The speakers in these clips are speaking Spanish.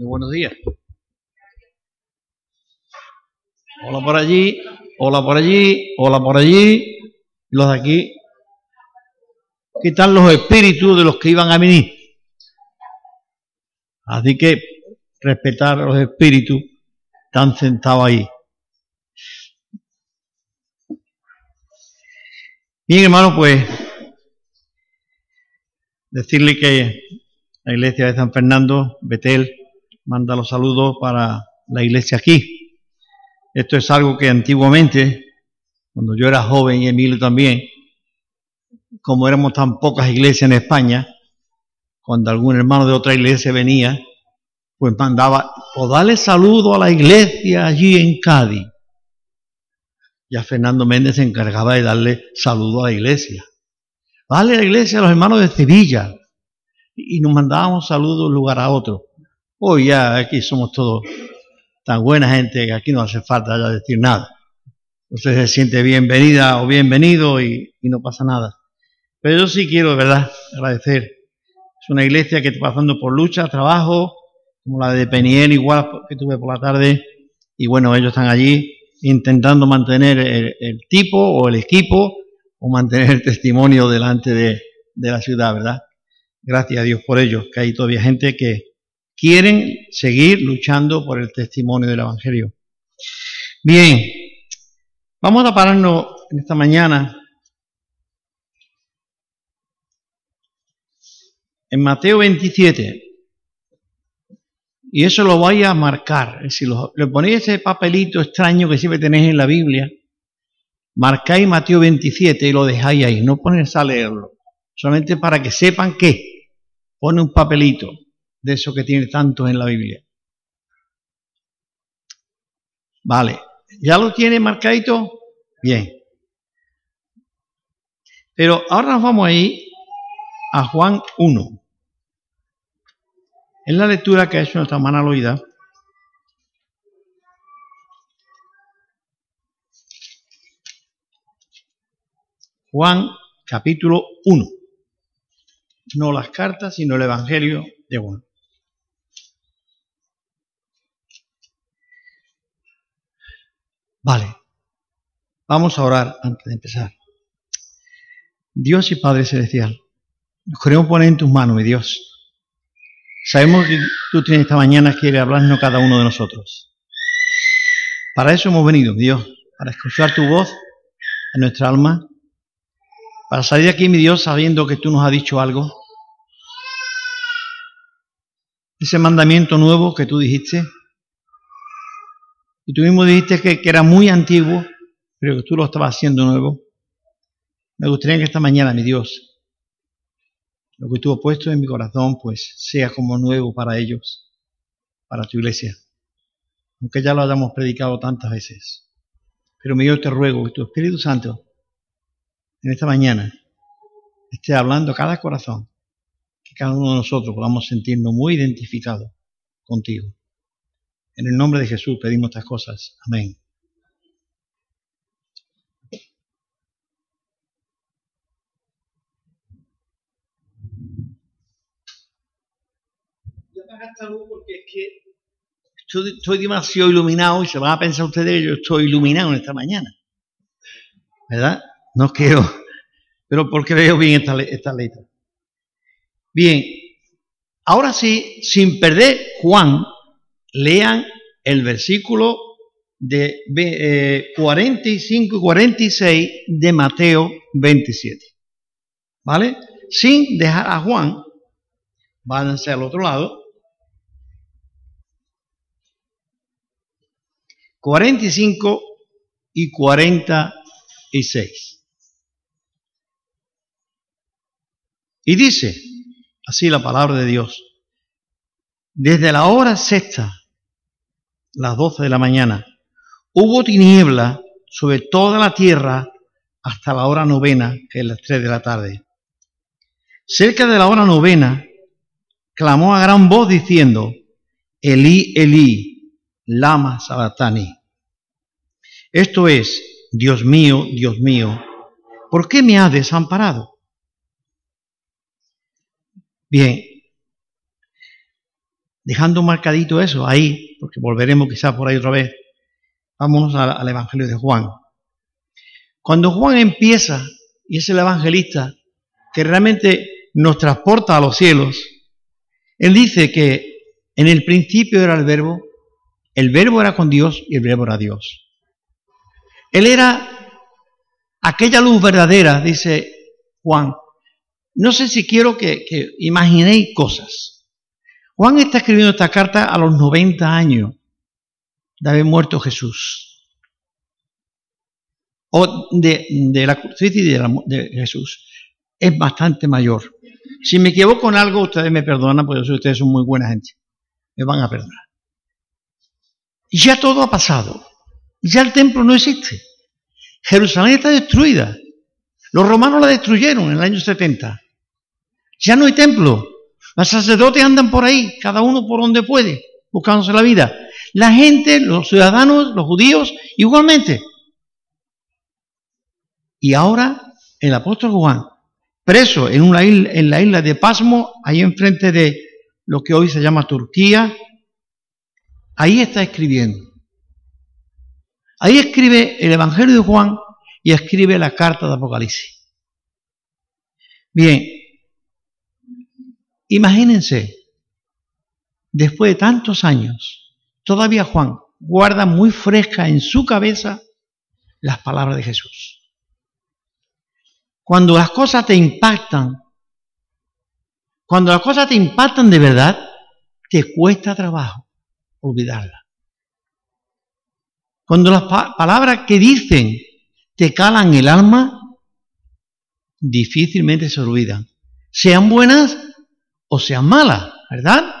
Muy buenos días. Hola por allí, hola por allí, hola por allí. Los de aquí. ¿Qué están los espíritus de los que iban a venir? Así que respetar los espíritus están sentados ahí. Bien, hermano, pues decirle que la iglesia de San Fernando, Betel, manda los saludos para la iglesia aquí. Esto es algo que antiguamente, cuando yo era joven y Emilio también, como éramos tan pocas iglesias en España, cuando algún hermano de otra iglesia venía, pues mandaba, o darle saludo a la iglesia allí en Cádiz. Ya Fernando Méndez se encargaba de darle saludo a la iglesia. Vale la iglesia a los hermanos de Sevilla. Y nos mandábamos saludos de un lugar a otro. Hoy ya aquí somos todos tan buena gente que aquí no hace falta ya decir nada. Usted se siente bienvenida o bienvenido y, no pasa nada. Pero yo sí quiero, de verdad, agradecer. Es una iglesia que está pasando por lucha, trabajo, como la de Peniel, igual que tuve por la tarde, y bueno, ellos están allí intentando mantener el, tipo o el equipo o mantener el testimonio delante de, de, la ciudad, ¿verdad? Gracias a Dios por ello, que hay todavía gente que quieren seguir luchando por el testimonio del Evangelio. Bien, vamos a pararnos en esta mañana en Mateo 27. Y eso lo vais a marcar. Si le ponéis ese papelito extraño que siempre tenéis en la Biblia, marcáis Mateo 27 y lo dejáis ahí. No ponéis a leerlo. Solamente para que sepan que pone un papelito de eso que tiene tantos en la Biblia. Vale. ¿Ya lo tiene marcadito? Bien. Pero ahora nos vamos a ir a Juan 1. En la lectura que ha hecho nuestra hermana Loida, Juan capítulo 1. No las cartas, sino el Evangelio de Juan. Vale, vamos a orar antes de empezar. Dios y Padre Celestial, nos queremos poner en tus manos, mi Dios Sabemos que tú tienes esta mañana, quiere hablarnos cada uno de nosotros. Para eso hemos venido, Dios, para escuchar tu voz en nuestra alma, para salir de aquí, mi Dios, sabiendo que tú nos has dicho algo. Ese mandamiento nuevo que tú dijiste, y tú mismo dijiste que, era muy antiguo, pero que tú lo estabas haciendo nuevo. Me gustaría que esta mañana, mi Dios, lo que tú has puesto en mi corazón, pues sea como nuevo para ellos, para tu iglesia. Aunque ya lo hayamos predicado tantas veces. Pero mi Dios te ruego que tu Espíritu Santo en esta mañana esté hablando a cada corazón, que cada uno de nosotros podamos sentirnos muy identificados contigo. En el nombre de Jesús pedimos estas cosas. Amén. porque es que estoy, demasiado iluminado y se van a pensar ustedes que yo estoy iluminado en esta mañana. ¿Verdad? No quiero, pero porque veo bien esta, esta letra. Bien, ahora sí, sin perder Juan, lean el versículo de 45 y 46 de Mateo 27. ¿Vale? Sin dejar a Juan, váyanse al otro lado 45 y 46. Y dice así la palabra de Dios, desde la hora sexta, las 12 de la mañana, hubo tiniebla sobre toda la tierra hasta la hora novena, que es las 3 de la tarde. Cerca de la hora novena, clamó a gran voz diciendo, Elí, Elí, Lama Sabatani. Esto es, Dios mío, Dios mío, ¿por qué me has desamparado? Bien, dejando marcadito eso ahí, porque volveremos quizás por ahí otra vez, vámonos al, Evangelio de Juan. Cuando Juan empieza, y es el evangelista que realmente nos transporta a los cielos, él dice que en el principio era el verbo, el verbo era con Dios y el verbo era Dios. Él era aquella luz verdadera, dice Juan. No sé si quiero que, que imaginéis cosas. Juan está escribiendo esta carta a los 90 años de haber muerto Jesús. O de, la cruz de, de Jesús. Es bastante mayor. Si me equivoco en algo, ustedes me perdonan, porque ustedes son muy buena gente. Me van a perdonar. Ya todo ha pasado. Ya el templo no existe. Jerusalén está destruida. Los romanos la destruyeron en el año 70. Ya no hay templo. Los sacerdotes andan por ahí, cada uno por donde puede, buscándose la vida. La gente, los ciudadanos, los judíos, igualmente. Y ahora el apóstol Juan, preso en, una isla, en la isla de Pasmo, ahí enfrente de lo que hoy se llama Turquía, ahí está escribiendo. Ahí escribe el Evangelio de Juan y escribe la carta de Apocalipsis. Bien, imagínense, después de tantos años, todavía Juan guarda muy fresca en su cabeza las palabras de Jesús. Cuando las cosas te impactan, cuando las cosas te impactan de verdad, te cuesta trabajo olvidarlas. Cuando las palabras que dicen te calan el alma, difícilmente se olvidan. Sean buenas o sean malas, ¿verdad?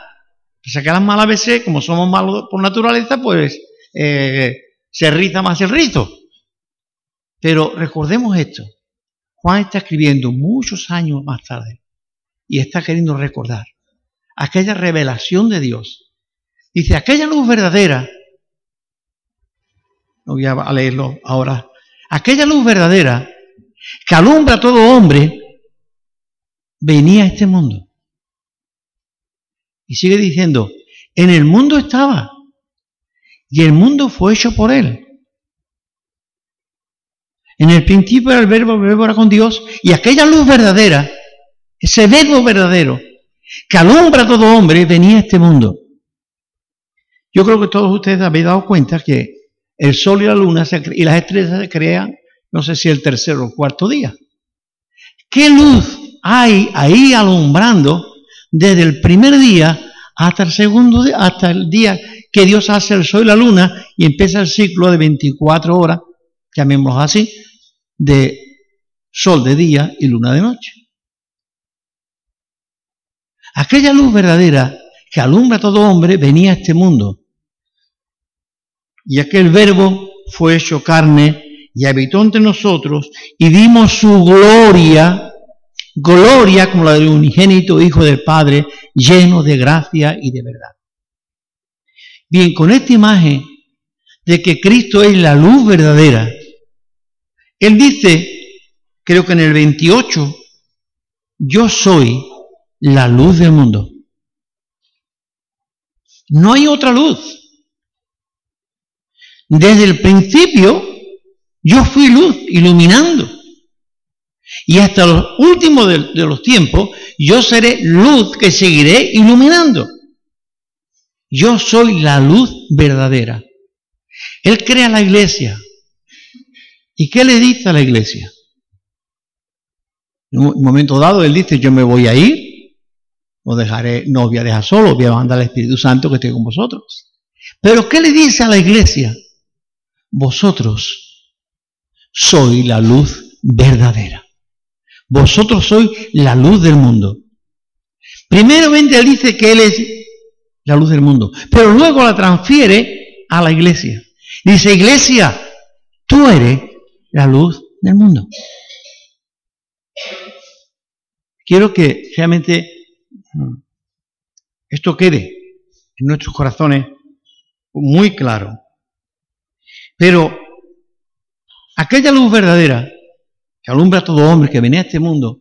O sea que las malas veces, como somos malos por naturaleza, pues eh, se riza más el rizo. Pero recordemos esto. Juan está escribiendo muchos años más tarde y está queriendo recordar aquella revelación de Dios. Dice, aquella luz verdadera no voy a leerlo ahora, aquella luz verdadera que alumbra a todo hombre, venía a este mundo. Y sigue diciendo, en el mundo estaba, y el mundo fue hecho por él. En el principio era el verbo, el verbo era con Dios, y aquella luz verdadera, ese verbo verdadero, que alumbra a todo hombre, venía a este mundo. Yo creo que todos ustedes habéis dado cuenta que el sol y la luna y las estrellas se crean, no sé si el tercer o cuarto día. ¿Qué luz hay ahí alumbrando desde el primer día hasta el segundo día, hasta el día que Dios hace el sol y la luna y empieza el ciclo de 24 horas, llamémoslo así, de sol de día y luna de noche? Aquella luz verdadera que alumbra a todo hombre venía a este mundo y aquel verbo fue hecho carne y habitó entre nosotros y vimos su gloria, gloria como la del unigénito Hijo del Padre, lleno de gracia y de verdad. Bien, con esta imagen de que Cristo es la luz verdadera, Él dice, creo que en el 28, yo soy la luz del mundo. No hay otra luz. Desde el principio yo fui luz iluminando. Y hasta los últimos de, los tiempos yo seré luz que seguiré iluminando. Yo soy la luz verdadera. Él crea la iglesia. ¿Y qué le dice a la iglesia? En un momento dado él dice, yo me voy a ir, no dejaré, no voy a dejar solo, voy a mandar al Espíritu Santo que esté con vosotros. Pero ¿qué le dice a la iglesia? vosotros sois la luz verdadera. Vosotros sois la luz del mundo. Primeramente él dice que él es la luz del mundo, pero luego la transfiere a la iglesia. Dice, iglesia, tú eres la luz del mundo. Quiero que realmente mm, esto quede en nuestros corazones muy claro. Pero aquella luz verdadera que alumbra a todo hombre que viene a este mundo,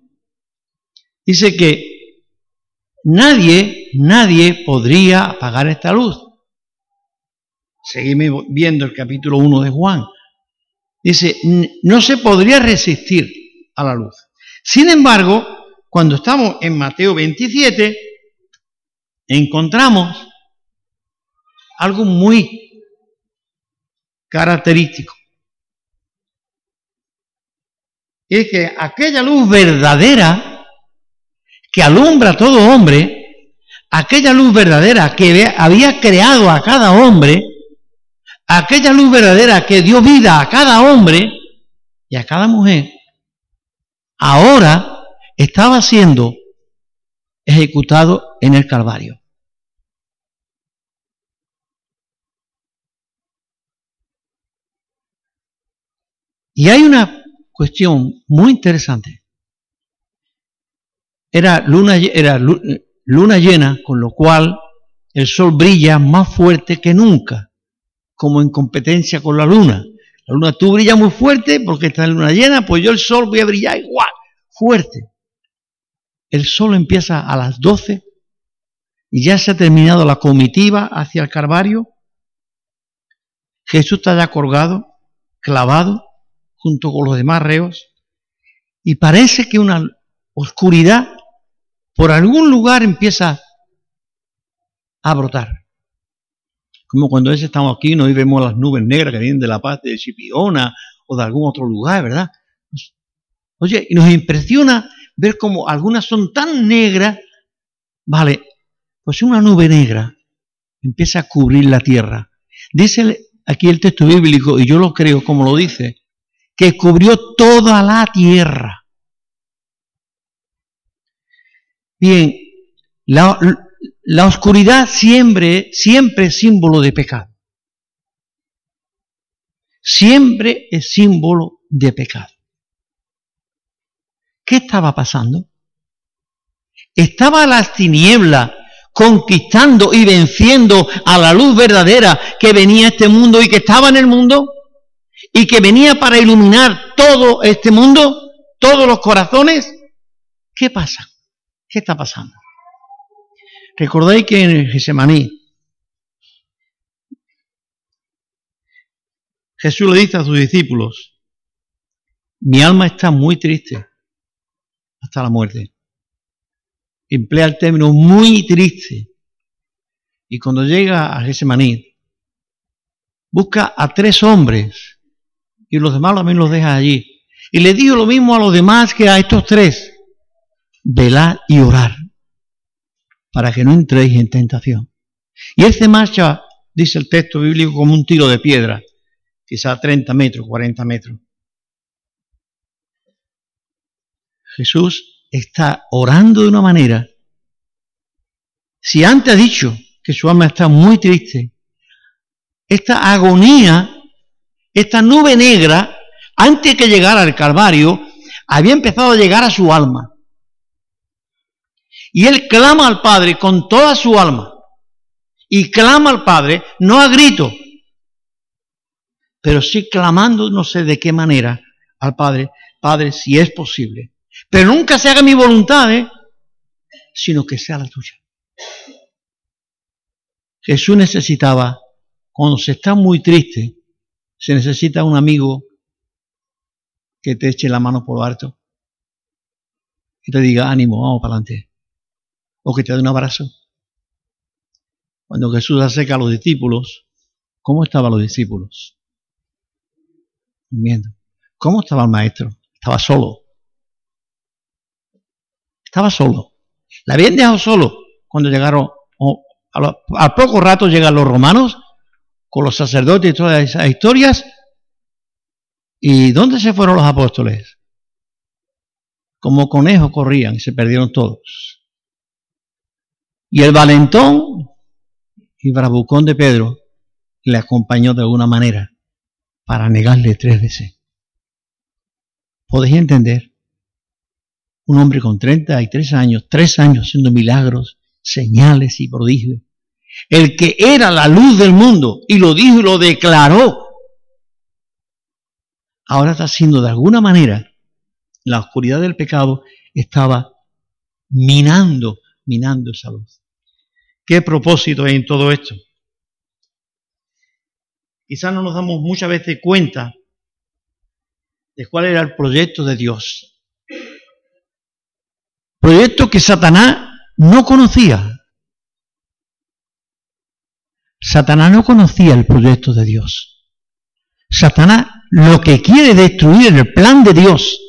dice que nadie nadie podría apagar esta luz. Seguimos viendo el capítulo 1 de Juan. Dice, no se podría resistir a la luz. Sin embargo, cuando estamos en Mateo 27, encontramos algo muy característico. Es que aquella luz verdadera que alumbra a todo hombre, aquella luz verdadera que había creado a cada hombre, aquella luz verdadera que dio vida a cada hombre y a cada mujer, ahora estaba siendo ejecutado en el Calvario. Y hay una cuestión muy interesante. Era luna, era luna llena, con lo cual el sol brilla más fuerte que nunca como en competencia con la luna. La luna tú brillas muy fuerte porque está en luna llena, pues yo el sol voy a brillar igual, fuerte. El sol empieza a las 12 y ya se ha terminado la comitiva hacia el Calvario. Jesús está ya colgado, clavado, junto con los demás reos, y parece que una oscuridad por algún lugar empieza a brotar. Como cuando veces estamos aquí ¿no? y vemos las nubes negras que vienen de la paz de Chipiona o de algún otro lugar, ¿verdad? Oye, y nos impresiona ver cómo algunas son tan negras. Vale, pues una nube negra empieza a cubrir la tierra. Dice aquí el texto bíblico, y yo lo creo como lo dice, que cubrió toda la tierra. Bien, la, oscuridad siempre, siempre es símbolo de pecado. Siempre es símbolo de pecado. ¿Qué estaba pasando? Estaba las tinieblas conquistando y venciendo a la luz verdadera que venía a este mundo y que estaba en el mundo y que venía para iluminar todo este mundo, todos los corazones. ¿Qué pasa? ¿Qué está pasando? Recordáis que en Gesemaní Jesús le dice a sus discípulos, mi alma está muy triste hasta la muerte. Emplea el término muy triste. Y cuando llega a Gesemaní, busca a tres hombres y los demás también los deja allí. Y le dijo lo mismo a los demás que a estos tres, velar y orar para que no entréis en tentación. Y él se marcha, dice el texto bíblico, como un tiro de piedra, quizá 30 metros, 40 metros. Jesús está orando de una manera. Si antes ha dicho que su alma está muy triste, esta agonía, esta nube negra, antes que llegara al Calvario, había empezado a llegar a su alma. Y él clama al Padre con toda su alma. Y clama al Padre, no a grito, pero sí clamando, no sé de qué manera, al Padre, Padre, si es posible. Pero nunca se haga mi voluntad, ¿eh? sino que sea la tuya. Jesús necesitaba, cuando se está muy triste, se necesita un amigo que te eche la mano por lo alto y te diga, ánimo, vamos para adelante o que te dé un abrazo. Cuando Jesús acerca a los discípulos, ¿cómo estaban los discípulos? Viendo. ¿Cómo estaba el maestro? Estaba solo. Estaba solo. La habían dejado solo cuando llegaron, al poco rato llegan los romanos con los sacerdotes y todas esas historias. ¿Y dónde se fueron los apóstoles? Como conejos corrían y se perdieron todos. Y el valentón y bravucón de Pedro le acompañó de alguna manera para negarle tres veces. ¿Podéis entender? Un hombre con 33 años, tres años haciendo milagros, señales y prodigios. El que era la luz del mundo y lo dijo y lo declaró. Ahora está haciendo de alguna manera la oscuridad del pecado estaba minando, minando esa luz. ¿Qué propósito hay en todo esto? Quizás no nos damos muchas veces cuenta de cuál era el proyecto de Dios. Proyecto que Satanás no conocía. Satanás no conocía el proyecto de Dios. Satanás lo que quiere destruir el plan de Dios.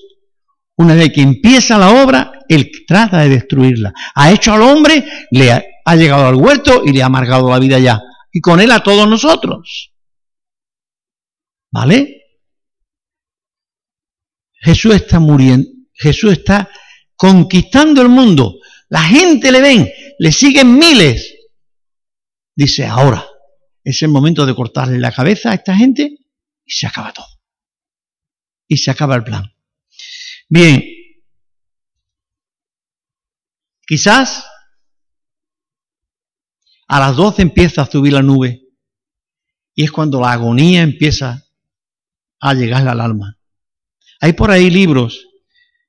Una vez que empieza la obra, él trata de destruirla. Ha hecho al hombre, le ha, llegado al huerto y le ha amargado la vida ya. Y con él a todos nosotros. ¿Vale? Jesús está muriendo, Jesús está conquistando el mundo. La gente le ven, le siguen miles. Dice, ahora es el momento de cortarle la cabeza a esta gente y se acaba todo. Y se acaba el plan. Bien, quizás a las 12 empieza a subir la nube y es cuando la agonía empieza a llegar al alma. Hay por ahí libros,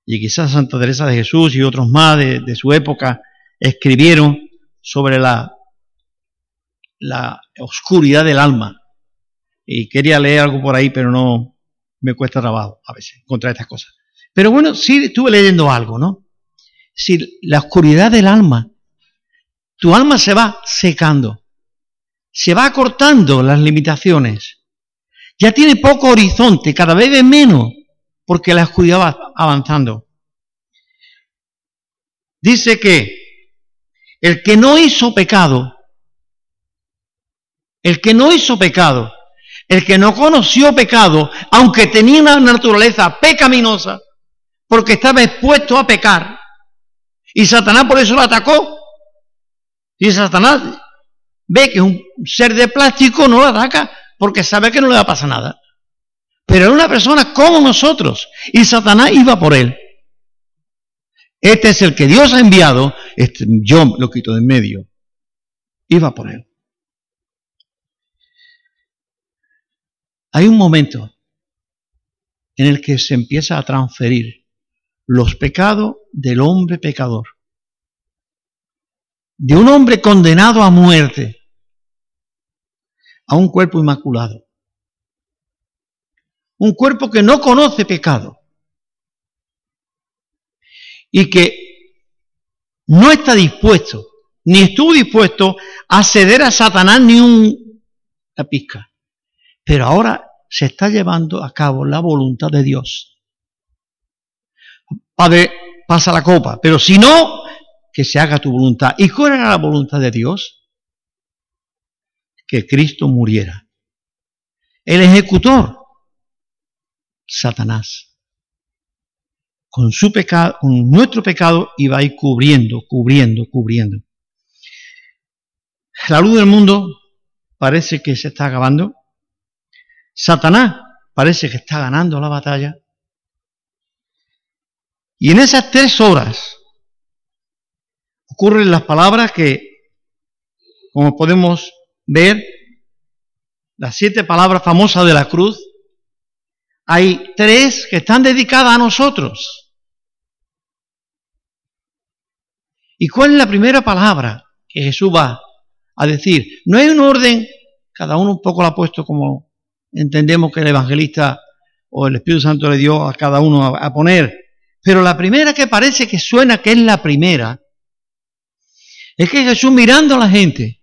y quizás Santa Teresa de Jesús y otros más de, de su época escribieron sobre la, la oscuridad del alma y quería leer algo por ahí, pero no me cuesta trabajo a veces encontrar estas cosas. Pero bueno, sí estuve leyendo algo, ¿no? Si la oscuridad del alma, tu alma se va secando, se va acortando las limitaciones, ya tiene poco horizonte, cada vez es menos, porque la oscuridad va avanzando. Dice que el que no hizo pecado, el que no hizo pecado, el que no conoció pecado, aunque tenía una naturaleza pecaminosa, porque estaba expuesto a pecar, y Satanás por eso lo atacó. Y Satanás ve que un ser de plástico no lo ataca porque sabe que no le va a pasar nada. Pero era una persona como nosotros y Satanás iba por él. Este es el que Dios ha enviado, este, yo lo quito de en medio. Iba por él. Hay un momento en el que se empieza a transferir los pecados del hombre pecador. De un hombre condenado a muerte a un cuerpo inmaculado. Un cuerpo que no conoce pecado y que no está dispuesto, ni estuvo dispuesto a ceder a Satanás ni una pizca. Pero ahora se está llevando a cabo la voluntad de Dios. Padre, pasa la copa, pero si no, que se haga tu voluntad. ¿Y cuál era la voluntad de Dios? Que Cristo muriera. El ejecutor, Satanás. Con su pecado, con nuestro pecado, iba a ir cubriendo, cubriendo, cubriendo. La luz del mundo parece que se está acabando. Satanás parece que está ganando la batalla. Y en esas tres horas ocurren las palabras que, como podemos ver, las siete palabras famosas de la cruz, hay tres que están dedicadas a nosotros. ¿Y cuál es la primera palabra que Jesús va a decir? No hay un orden, cada uno un poco lo ha puesto como entendemos que el evangelista o el Espíritu Santo le dio a cada uno a, poner. Pero la primera que parece que suena que es la primera, es que Jesús mirando a la gente,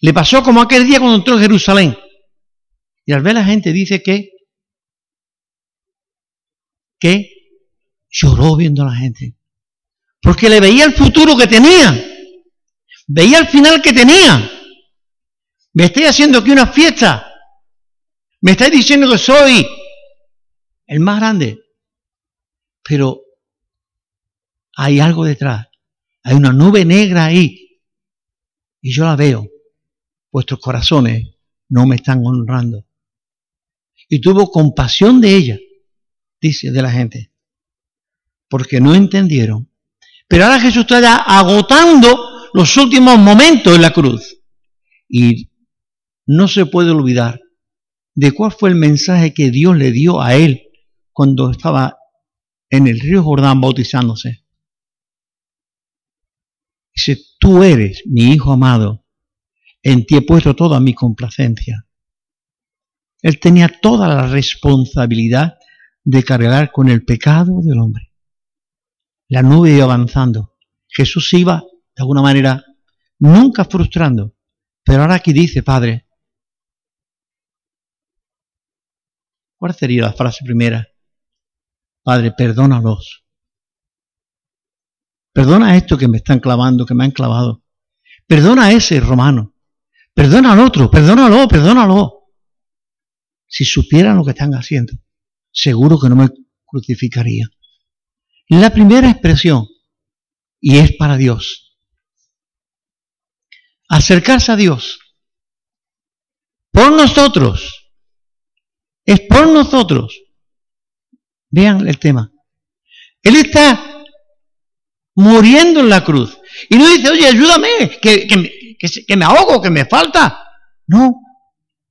le pasó como aquel día cuando entró en Jerusalén. Y al ver la gente dice que, que lloró viendo a la gente. Porque le veía el futuro que tenía. Veía el final que tenía. Me estoy haciendo aquí una fiesta. Me estáis diciendo que soy el más grande. Pero hay algo detrás. Hay una nube negra ahí. Y yo la veo. Vuestros corazones no me están honrando. Y tuvo compasión de ella, dice de la gente. Porque no entendieron. Pero ahora Jesús está ya agotando los últimos momentos en la cruz. Y no se puede olvidar de cuál fue el mensaje que Dios le dio a él cuando estaba en el río Jordán bautizándose. Dice, tú eres mi hijo amado, en ti he puesto toda mi complacencia. Él tenía toda la responsabilidad de cargar con el pecado del hombre. La nube iba avanzando. Jesús iba, de alguna manera, nunca frustrando. Pero ahora aquí dice, Padre, ¿cuál sería la frase primera? Padre, perdónalos. Perdona esto que me están clavando, que me han clavado. Perdona a ese romano. Perdona al otro, perdónalo, perdónalo. Si supieran lo que están haciendo, seguro que no me crucificaría. La primera expresión, y es para Dios. Acercarse a Dios. Por nosotros. Es por nosotros. Vean el tema. Él está muriendo en la cruz. Y no dice, oye, ayúdame, que, que, me ahogo, que me falta. No,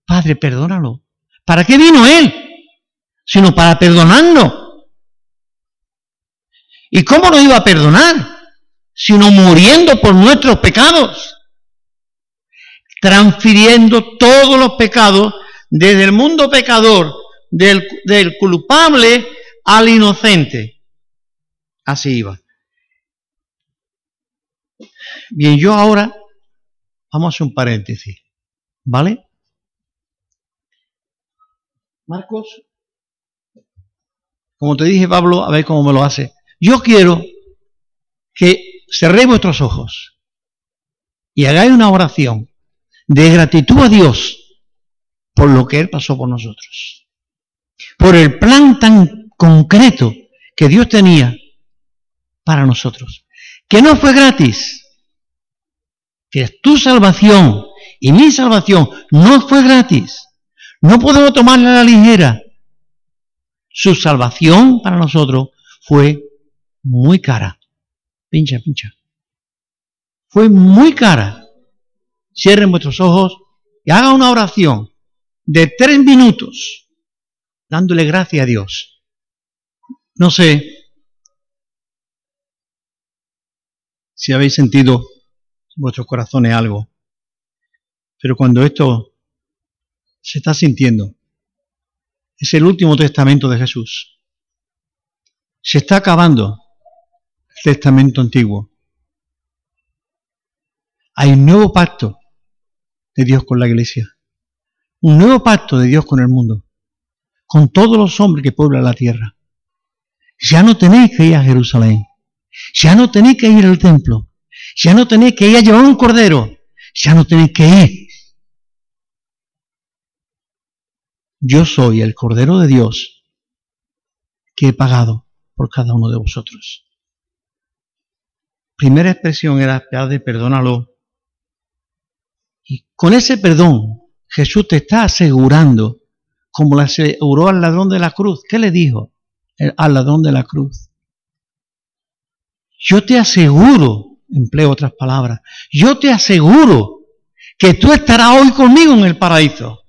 Padre, perdónalo. ¿Para qué vino Él? Sino para perdonarnos. ¿Y cómo nos iba a perdonar? Sino muriendo por nuestros pecados. Transfiriendo todos los pecados desde el mundo pecador, del, culpable al inocente. Así iba. Bien, yo ahora vamos a hacer un paréntesis, ¿vale? Marcos, como te dije Pablo, a ver cómo me lo hace. Yo quiero que cerréis vuestros ojos y hagáis una oración de gratitud a Dios por lo que Él pasó por nosotros. Por el plan tan concreto que Dios tenía para nosotros. Que no fue gratis. Que tu salvación y mi salvación no fue gratis. No podemos tomarla a la ligera. Su salvación para nosotros fue muy cara. Pincha, pincha. Fue muy cara. Cierren vuestros ojos y hagan una oración de tres minutos dándole gracias a Dios. No sé si habéis sentido en vuestros corazones algo, pero cuando esto se está sintiendo, es el último testamento de Jesús. Se está acabando el testamento antiguo. Hay un nuevo pacto de Dios con la iglesia. Un nuevo pacto de Dios con el mundo. Con todos los hombres que pueblan la tierra. Ya no tenéis que ir a Jerusalén. Ya no tenéis que ir al templo. Ya no tenéis que ir a llevar un cordero. Ya no tenéis que ir. Yo soy el cordero de Dios que he pagado por cada uno de vosotros. Primera expresión era, Padre, perdónalo. Y con ese perdón, Jesús te está asegurando, como le aseguró al ladrón de la cruz. ¿Qué le dijo? al ladrón de la cruz. Yo te aseguro, empleo otras palabras, yo te aseguro que tú estarás hoy conmigo en el paraíso.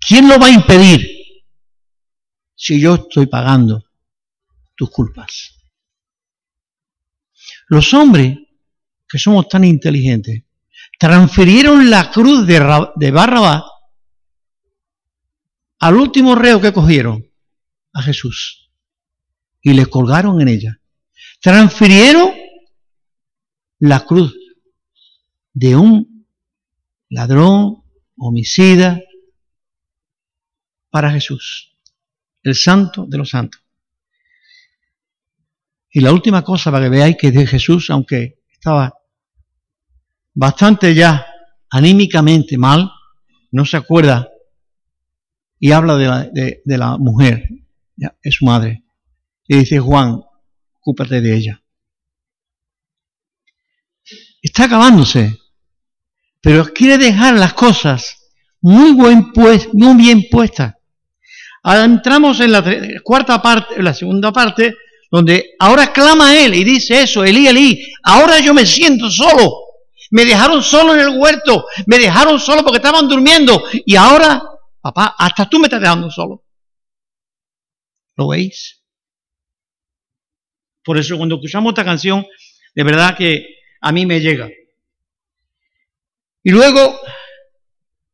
¿Quién lo va a impedir? Si yo estoy pagando tus culpas. Los hombres, que somos tan inteligentes, transfirieron la cruz de, Barrabás al último reo que cogieron, a Jesús y le colgaron en ella. Transfirieron la cruz de un ladrón, homicida, para Jesús, el santo de los santos. Y la última cosa para que veáis que de Jesús, aunque estaba bastante ya anímicamente mal, no se acuerda y habla de la, de, la mujer, es su madre. Y dice Juan, ocúpate de ella. Está acabándose, pero quiere dejar las cosas muy, buen pues, muy bien puestas. Ahora entramos en la cuarta parte, en la segunda parte, donde ahora clama él y dice eso, Elí, Elí, ahora yo me siento solo. Me dejaron solo en el huerto, me dejaron solo porque estaban durmiendo y ahora, papá, hasta tú me estás dejando solo. ¿Lo veis? Por eso cuando escuchamos esta canción, de verdad que a mí me llega. Y luego,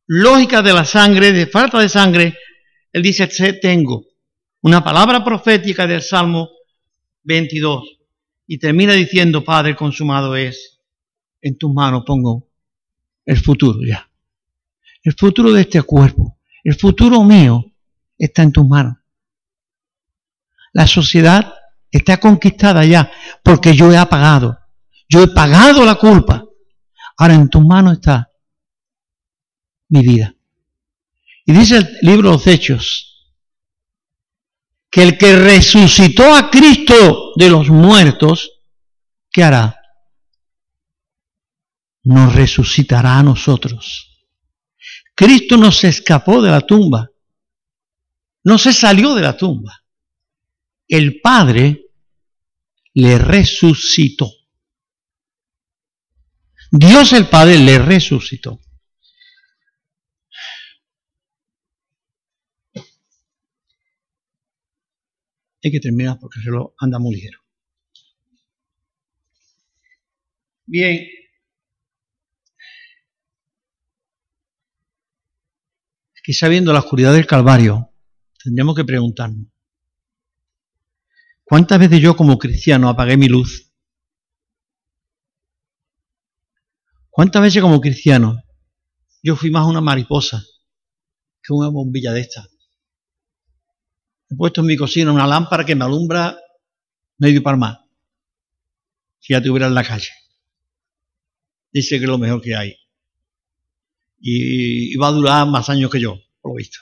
lógica de la sangre, de falta de sangre, él dice, tengo una palabra profética del Salmo 22 y termina diciendo, Padre consumado es, en tus manos pongo el futuro ya. El futuro de este cuerpo, el futuro mío está en tus manos. La sociedad está conquistada ya porque yo he apagado. Yo he pagado la culpa. Ahora en tus manos está mi vida. Y dice el libro de los Hechos que el que resucitó a Cristo de los muertos, ¿qué hará? Nos resucitará a nosotros. Cristo no se escapó de la tumba, no se salió de la tumba. El Padre le resucitó. Dios el Padre le resucitó. Hay que terminar porque el reloj anda muy ligero. Bien. Quizá viendo la oscuridad del Calvario, tendríamos que preguntarnos, ¿cuántas veces yo como cristiano apagué mi luz? ¿Cuántas veces como cristiano yo fui más una mariposa que una bombilla de esta? He puesto en mi cocina una lámpara que me alumbra medio mar. Si ya tuviera en la calle. Dice que es lo mejor que hay. Y, va a durar más años que yo, por lo visto.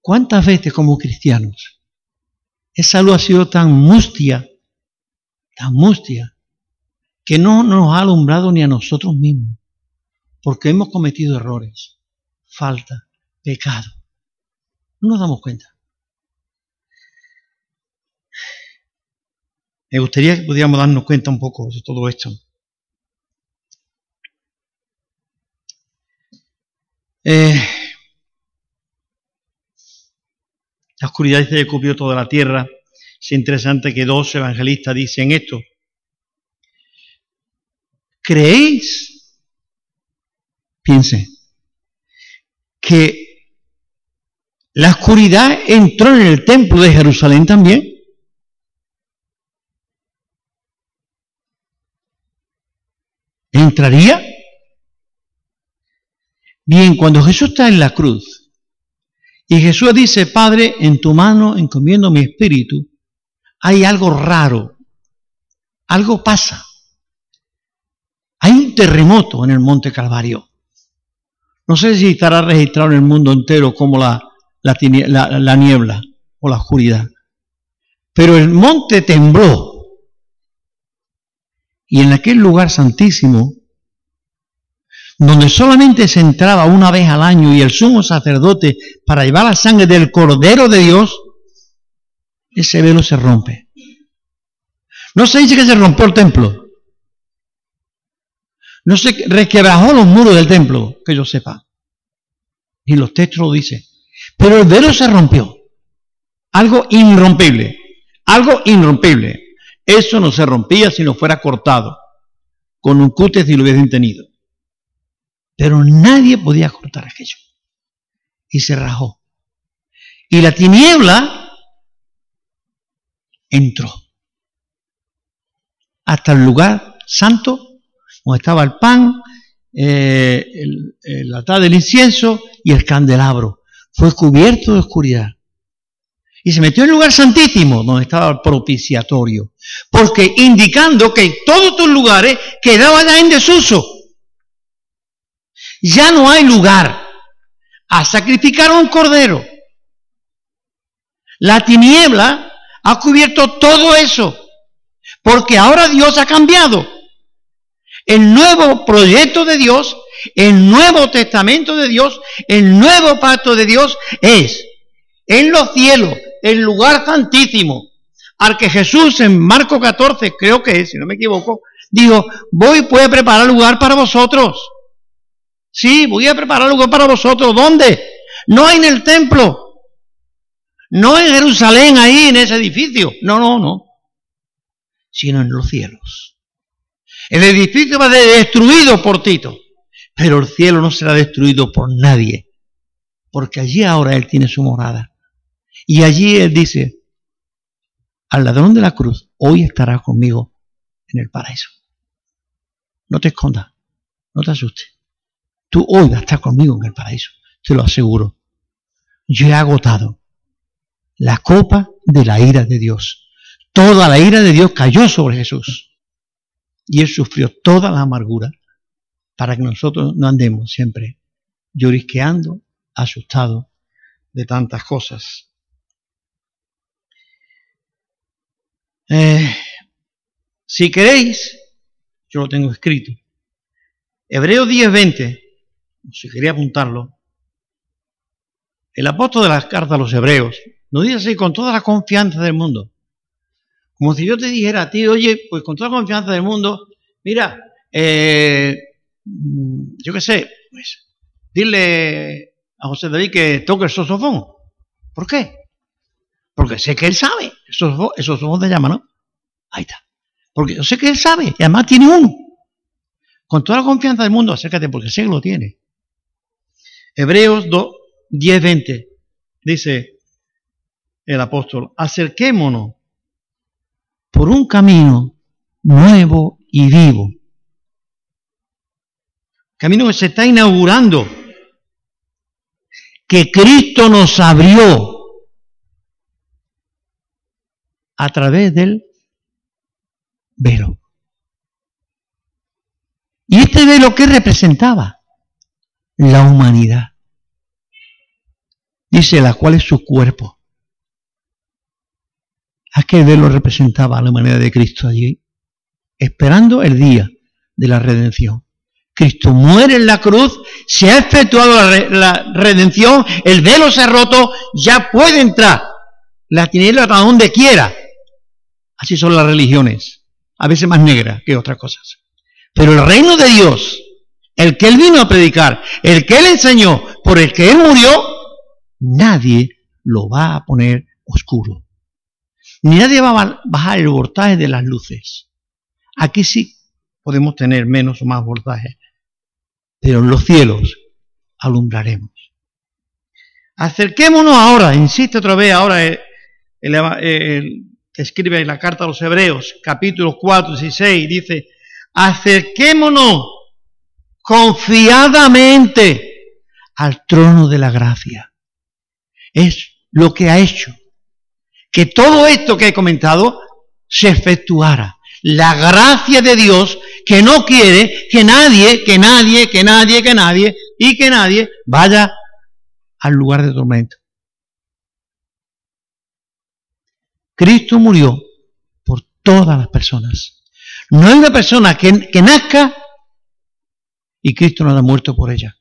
¿Cuántas veces como cristianos esa luz ha sido tan mustia, tan mustia, que no nos ha alumbrado ni a nosotros mismos? Porque hemos cometido errores, falta, pecado. No nos damos cuenta. Me gustaría que pudiéramos darnos cuenta un poco de todo esto. Eh, la oscuridad se cubrió toda la tierra. Es interesante que dos evangelistas dicen esto. ¿Creéis? Piensen que la oscuridad entró en el templo de Jerusalén también. ¿Entraría? Bien, cuando Jesús está en la cruz y Jesús dice, Padre, en tu mano encomiendo mi espíritu, hay algo raro, algo pasa. Hay un terremoto en el monte Calvario. No sé si estará registrado en el mundo entero como la, la, niebla o la oscuridad. Pero el monte tembló. Y en aquel lugar santísimo, donde solamente se entraba una vez al año y el sumo sacerdote para llevar la sangre del Cordero de Dios, ese velo se rompe. No se dice que se rompió el templo. No se requebrajó los muros del templo, que yo sepa. Y los textos lo dicen. Pero el velo se rompió. Algo irrompible. Algo irrompible. Eso no se rompía si no fuera cortado. Con un cúter si lo hubiesen tenido. Pero nadie podía cortar aquello. Y se rajó. Y la tiniebla entró hasta el lugar santo, donde estaba el pan, eh, el, altar del incienso y el candelabro fue cubierto de oscuridad. Y se metió en el lugar santísimo, donde estaba el propiciatorio. Porque indicando que todos estos lugares quedaban en desuso. Ya no hay lugar a sacrificar a un cordero. La tiniebla ha cubierto todo eso. Porque ahora Dios ha cambiado. El nuevo proyecto de Dios el Nuevo Testamento de Dios, el nuevo pacto de Dios es en los cielos, el lugar santísimo, al que Jesús en Marco 14, creo que es, si no me equivoco, dijo, voy, a preparar lugar para vosotros. Sí, voy a preparar lugar para vosotros. ¿Dónde? No en el templo. No en Jerusalén, ahí en ese edificio. No, no, no. sino en los cielos. El edificio va a ser destruido por Tito, pero el cielo no será destruido por nadie, porque allí ahora Él tiene su morada. Y allí Él dice, al ladrón de la cruz, hoy estará conmigo en el paraíso. No te escondas, no te asustes. Tú hoy vas a estar conmigo en el paraíso, te lo aseguro. Yo he agotado la copa de la ira de Dios. Toda la ira de Dios cayó sobre Jesús. Y Él sufrió toda la amargura para que nosotros no andemos siempre llorisqueando, asustados de tantas cosas. Eh, si queréis, yo lo tengo escrito. Hebreo 10:20, si quería apuntarlo, el apóstol de las cartas a los hebreos nos dice así con toda la confianza del mundo. Como si yo te dijera a ti, oye, pues con toda la confianza del mundo, mira, eh, yo qué sé, pues dile a José David que toque el sosofón. ¿Por qué? Porque sé que él sabe. Eso somos de llama, ¿no? Ahí está. Porque yo sé que él sabe y además tiene uno. Con toda la confianza del mundo, acércate porque sé que lo tiene. Hebreos 2, 10, 20 dice el apóstol, acerquémonos por un camino nuevo y vivo. Camino que se está inaugurando, que Cristo nos abrió a través del velo. ¿Y este velo qué representaba? La humanidad. Dice la cual es su cuerpo. Aquel velo representaba a la humanidad de Cristo allí, esperando el día de la redención. Cristo muere en la cruz, se ha efectuado la, redención, el velo se ha roto, ya puede entrar la tiniebla a donde quiera. Así son las religiones, a veces más negras que otras cosas. Pero el reino de Dios, el que Él vino a predicar, el que Él enseñó, por el que Él murió, nadie lo va a poner oscuro. Ni nadie va a bajar el voltaje de las luces. Aquí sí podemos tener menos o más voltaje, pero en los cielos alumbraremos. Acerquémonos ahora, insiste otra vez ahora el, el, escribe en la carta a los Hebreos, capítulo 4, 16, dice, acerquémonos confiadamente al trono de la gracia. Es lo que ha hecho que todo esto que he comentado se efectuara. La gracia de Dios que no quiere que nadie, que nadie, que nadie, que nadie y que nadie vaya al lugar de tormento. Cristo murió por todas las personas. No hay una persona que, que nazca y Cristo no haya muerto por ella.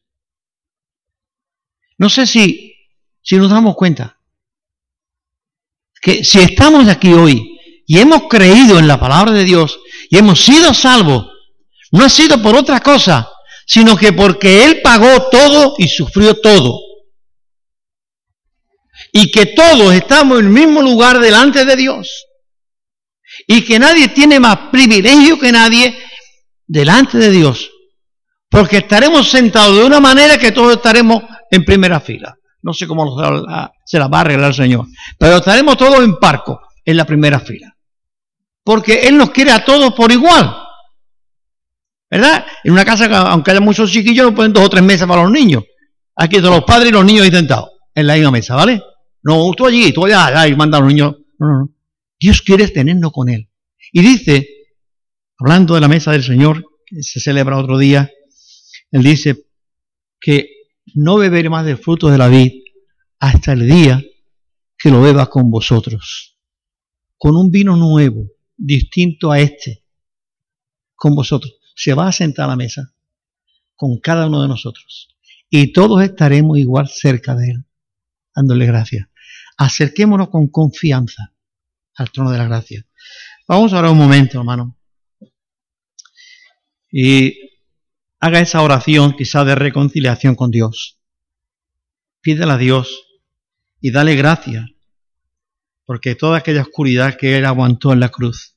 No sé si, si nos damos cuenta que si estamos aquí hoy y hemos creído en la palabra de Dios y hemos sido salvos, no ha sido por otra cosa, sino que porque Él pagó todo y sufrió todo. Y que todos estamos en el mismo lugar delante de Dios. Y que nadie tiene más privilegio que nadie delante de Dios. Porque estaremos sentados de una manera que todos estaremos en primera fila. No sé cómo se la va a arreglar el Señor. Pero estaremos todos en parco, en la primera fila. Porque Él nos quiere a todos por igual. ¿Verdad? En una casa, aunque haya muchos chiquillos, no ponen dos o tres mesas para los niños. Aquí están los padres y los niños ahí sentados, en la misma mesa, ¿vale? No, tú allí, tú allá, allá y manda a los niños. No, no, no. Dios quiere tenernos con Él. Y dice, hablando de la mesa del Señor, que se celebra otro día, Él dice que no beberé más del fruto de la vid hasta el día que lo beba con vosotros, con un vino nuevo, distinto a este, con vosotros. Se va a sentar a la mesa con cada uno de nosotros y todos estaremos igual cerca de Él, dándole gracias. Acerquémonos con confianza al trono de la gracia. Vamos ahora un momento, hermano. Y haga esa oración quizá de reconciliación con Dios. Pídele a Dios y dale gracias, porque toda aquella oscuridad que Él aguantó en la cruz,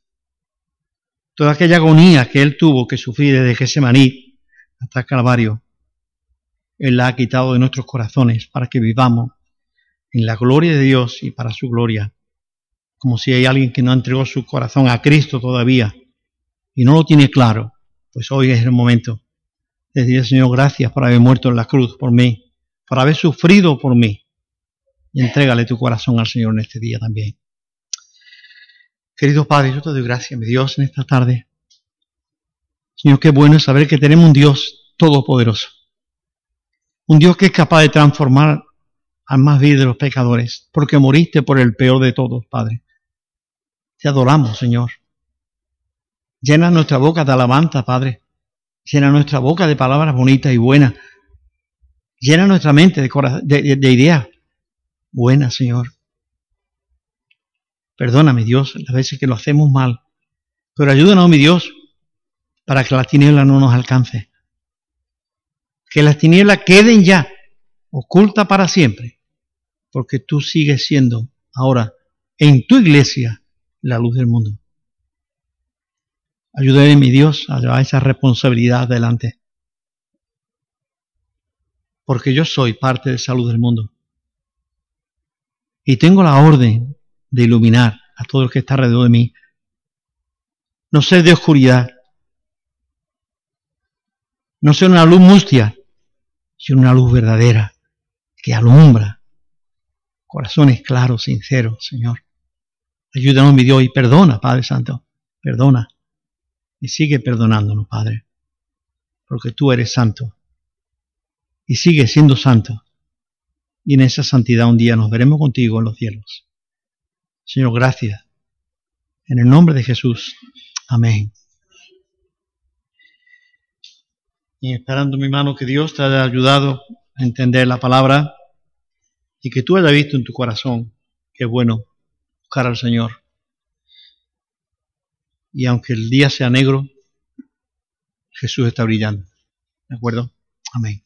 toda aquella agonía que Él tuvo que sufrir desde Gesemaní hasta Calvario, Él la ha quitado de nuestros corazones para que vivamos en la gloria de Dios y para su gloria. Como si hay alguien que no entregó su corazón a Cristo todavía y no lo tiene claro, pues hoy es el momento decir, Señor, gracias por haber muerto en la cruz por mí, por haber sufrido por mí. Y entrégale tu corazón al Señor en este día también. Querido Padre, yo te doy gracias, mi Dios, en esta tarde. Señor, qué bueno es saber que tenemos un Dios todopoderoso. Un Dios que es capaz de transformar al más vil de los pecadores, porque moriste por el peor de todos, Padre. Te adoramos, Señor. Llena nuestra boca de alabanza, Padre. Llena nuestra boca de palabras bonitas y buenas. Llena nuestra mente de, de ideas buenas, Señor. Perdóname, Dios, las veces que lo hacemos mal. Pero ayúdanos, mi Dios, para que las tinieblas no nos alcance. Que las tinieblas queden ya ocultas para siempre. Porque tú sigues siendo ahora en tu iglesia la luz del mundo. Ayúdame, mi Dios, a llevar esa responsabilidad adelante. Porque yo soy parte de esa luz del mundo. Y tengo la orden de iluminar a todo el que está alrededor de mí. No ser de oscuridad. No ser una luz mustia, sino una luz verdadera que alumbra corazones claros, sinceros, Señor. Ayúdanos, mi Dios, y perdona, Padre Santo. Perdona. Y sigue perdonándonos, Padre. Porque tú eres santo. Y sigue siendo santo. Y en esa santidad un día nos veremos contigo en los cielos. Señor, gracias. En el nombre de Jesús. Amén. Y esperando mi mano que Dios te haya ayudado a entender la palabra y que tú hayas visto en tu corazón que es bueno buscar al Señor. Y aunque el día sea negro, Jesús está brillando. ¿De acuerdo? Amén.